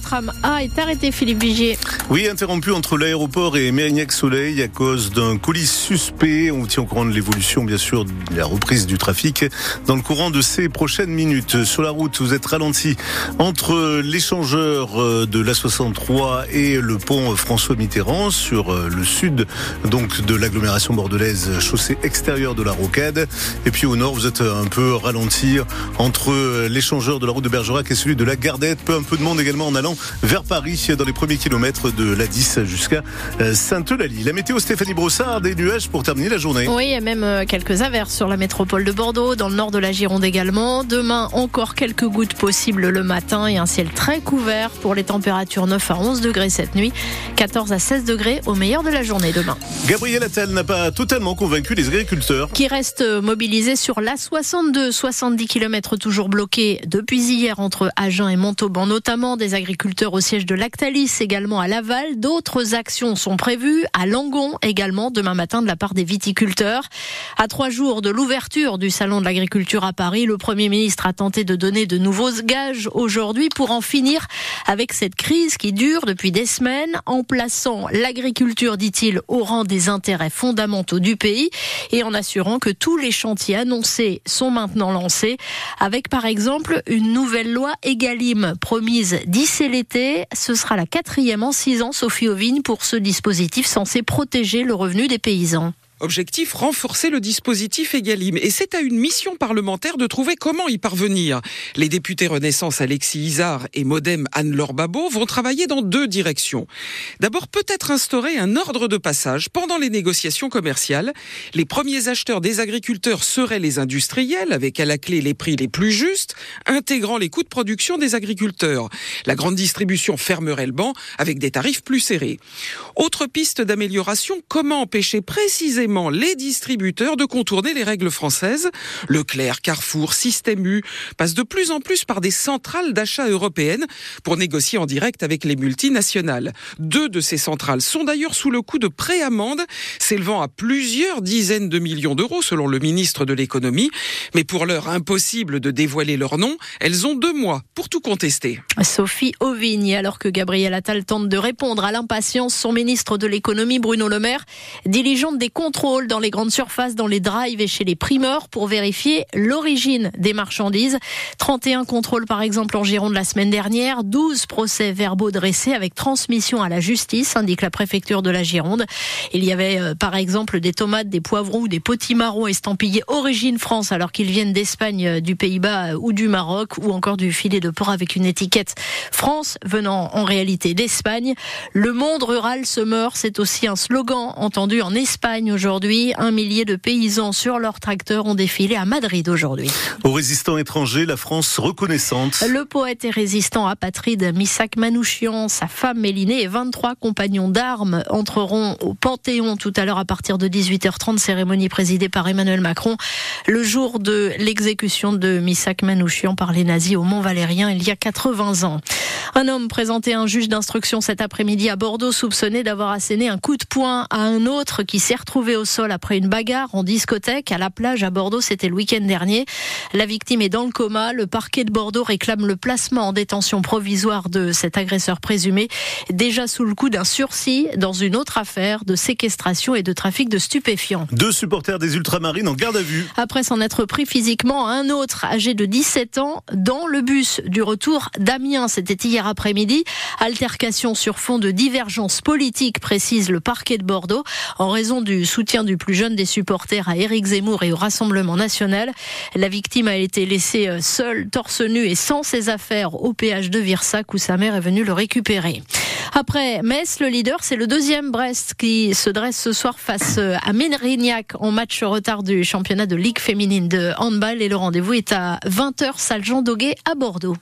tram A est arrêté, Philippe Vigier. Oui, interrompu entre l'aéroport et Mérignac-Soleil à cause d'un colis suspect. On tient au courant de l'évolution, bien sûr, de la reprise du trafic dans le courant de ces prochaines minutes. Sur la route, vous êtes ralenti entre l'échangeur euh, de l'A63 et le pont François Mitterrand sur euh, le sud donc de l'agglomération bordelaise, chaussée extérieure de la Rocade. Et puis au nord, vous êtes un peu ralenti entre l'échangeur de la route de Bergerac et celui de la Gardette. Peu un peu de monde également en allant vers Paris dans les premiers kilomètres de la 10 jusqu'à euh, Sainte-Eulalie. La météo Stéphanie Brossard, des nuages pour terminer la journée. Oui, il y a même euh, quelques averses sur la métropole de Bordeaux, dans le nord de la Gironde également. Demain, encore quelques gouttes possibles le matin et un ciel très couvert pour les températures 9 à 11 degrés cette nuit, 14 à 16 degrés au meilleur de la journée demain. Gabriel Attal n'a pas totalement convaincu les agriculteurs. Qui restent mobilisés sur l'A62, 70 km toujours bloqués depuis hier entre Agen et Montauban, notamment des agriculteurs au siège de Lactalis, également à Laval. D'autres actions sont prévues à Langon également demain matin de la part des viticulteurs. À trois jours de l'ouverture du salon de l'agriculture à Paris, le Premier ministre a tenté de donner de nouveaux gages aujourd'hui pour en finir avec cette crise qui dure depuis des semaines en plaçant l'agriculture, dit-il, au rang des intérêts fondamentaux du pays et en assurant que tous les chantiers annoncés sont maintenant lancés avec par exemple une nouvelle loi Egalim promise d'ici l'été. Ce sera la quatrième en six ans, Sophie Ovigne, pour ce dispositif censé protéger le revenu des paysans. Objectif, renforcer le dispositif Egalim. Et c'est à une mission parlementaire de trouver comment y parvenir. Les députés Renaissance Alexis Isard et Modem Anne-Laure Babot vont travailler dans deux directions. D'abord, peut-être instaurer un ordre de passage pendant les négociations commerciales. Les premiers acheteurs des agriculteurs seraient les industriels, avec à la clé les prix les plus justes, intégrant les coûts de production des agriculteurs. La grande distribution fermerait le banc avec des tarifs plus serrés. Autre piste d'amélioration, comment empêcher précisément les distributeurs de contourner les règles françaises. Leclerc, Carrefour, Système U passent de plus en plus par des centrales d'achat européennes pour négocier en direct avec les multinationales. Deux de ces centrales sont d'ailleurs sous le coup de préamende s'élevant à plusieurs dizaines de millions d'euros selon le ministre de l'économie. Mais pour l'heure impossible de dévoiler leur nom, elles ont deux mois pour tout contester. Sophie Auvigne, alors que Gabriel Attal tente de répondre à l'impatience, son ministre de l'économie Bruno Le Maire diligente des comptes dans les grandes surfaces, dans les drives et chez les primeurs pour vérifier l'origine des marchandises. 31 contrôles par exemple en Gironde la semaine dernière, 12 procès verbaux dressés avec transmission à la justice, indique la préfecture de la Gironde. Il y avait euh, par exemple des tomates, des poivrons ou des potimarrons estampillés origine France alors qu'ils viennent d'Espagne, euh, du Pays-Bas ou du Maroc ou encore du filet de porc avec une étiquette France venant en réalité d'Espagne. Le monde rural se meurt, c'est aussi un slogan entendu en Espagne aujourd'hui aujourd'hui. Un millier de paysans sur leurs tracteurs ont défilé à Madrid aujourd'hui. Aux résistants étrangers, la France reconnaissante. Le poète et résistant apatride Misak Manouchian, sa femme Mélinée et 23 compagnons d'armes entreront au Panthéon tout à l'heure à partir de 18h30, cérémonie présidée par Emmanuel Macron, le jour de l'exécution de Misak Manouchian par les nazis au Mont Valérien il y a 80 ans. Un homme présenté à un juge d'instruction cet après-midi à Bordeaux soupçonné d'avoir asséné un coup de poing à un autre qui s'est retrouvé au sol après une bagarre en discothèque à la plage à Bordeaux. C'était le week-end dernier. La victime est dans le coma. Le parquet de Bordeaux réclame le placement en détention provisoire de cet agresseur présumé, déjà sous le coup d'un sursis dans une autre affaire de séquestration et de trafic de stupéfiants. Deux supporters des Ultramarines en garde à vue. Après s'en être pris physiquement à un autre âgé de 17 ans dans le bus du retour d'Amiens. C'était hier après-midi. Altercation sur fond de divergence politique, précise le parquet de Bordeaux, en raison du soutien du plus jeune des supporters à Éric Zemmour et au Rassemblement national. La victime a été laissée euh, seule, torse nu et sans ses affaires au péage de Virsac où sa mère est venue le récupérer. Après Metz, le leader, c'est le deuxième Brest qui se dresse ce soir face euh, à Mérignac en match retard du championnat de Ligue féminine de handball et le rendez-vous est à 20h salle Jean Doguet à Bordeaux.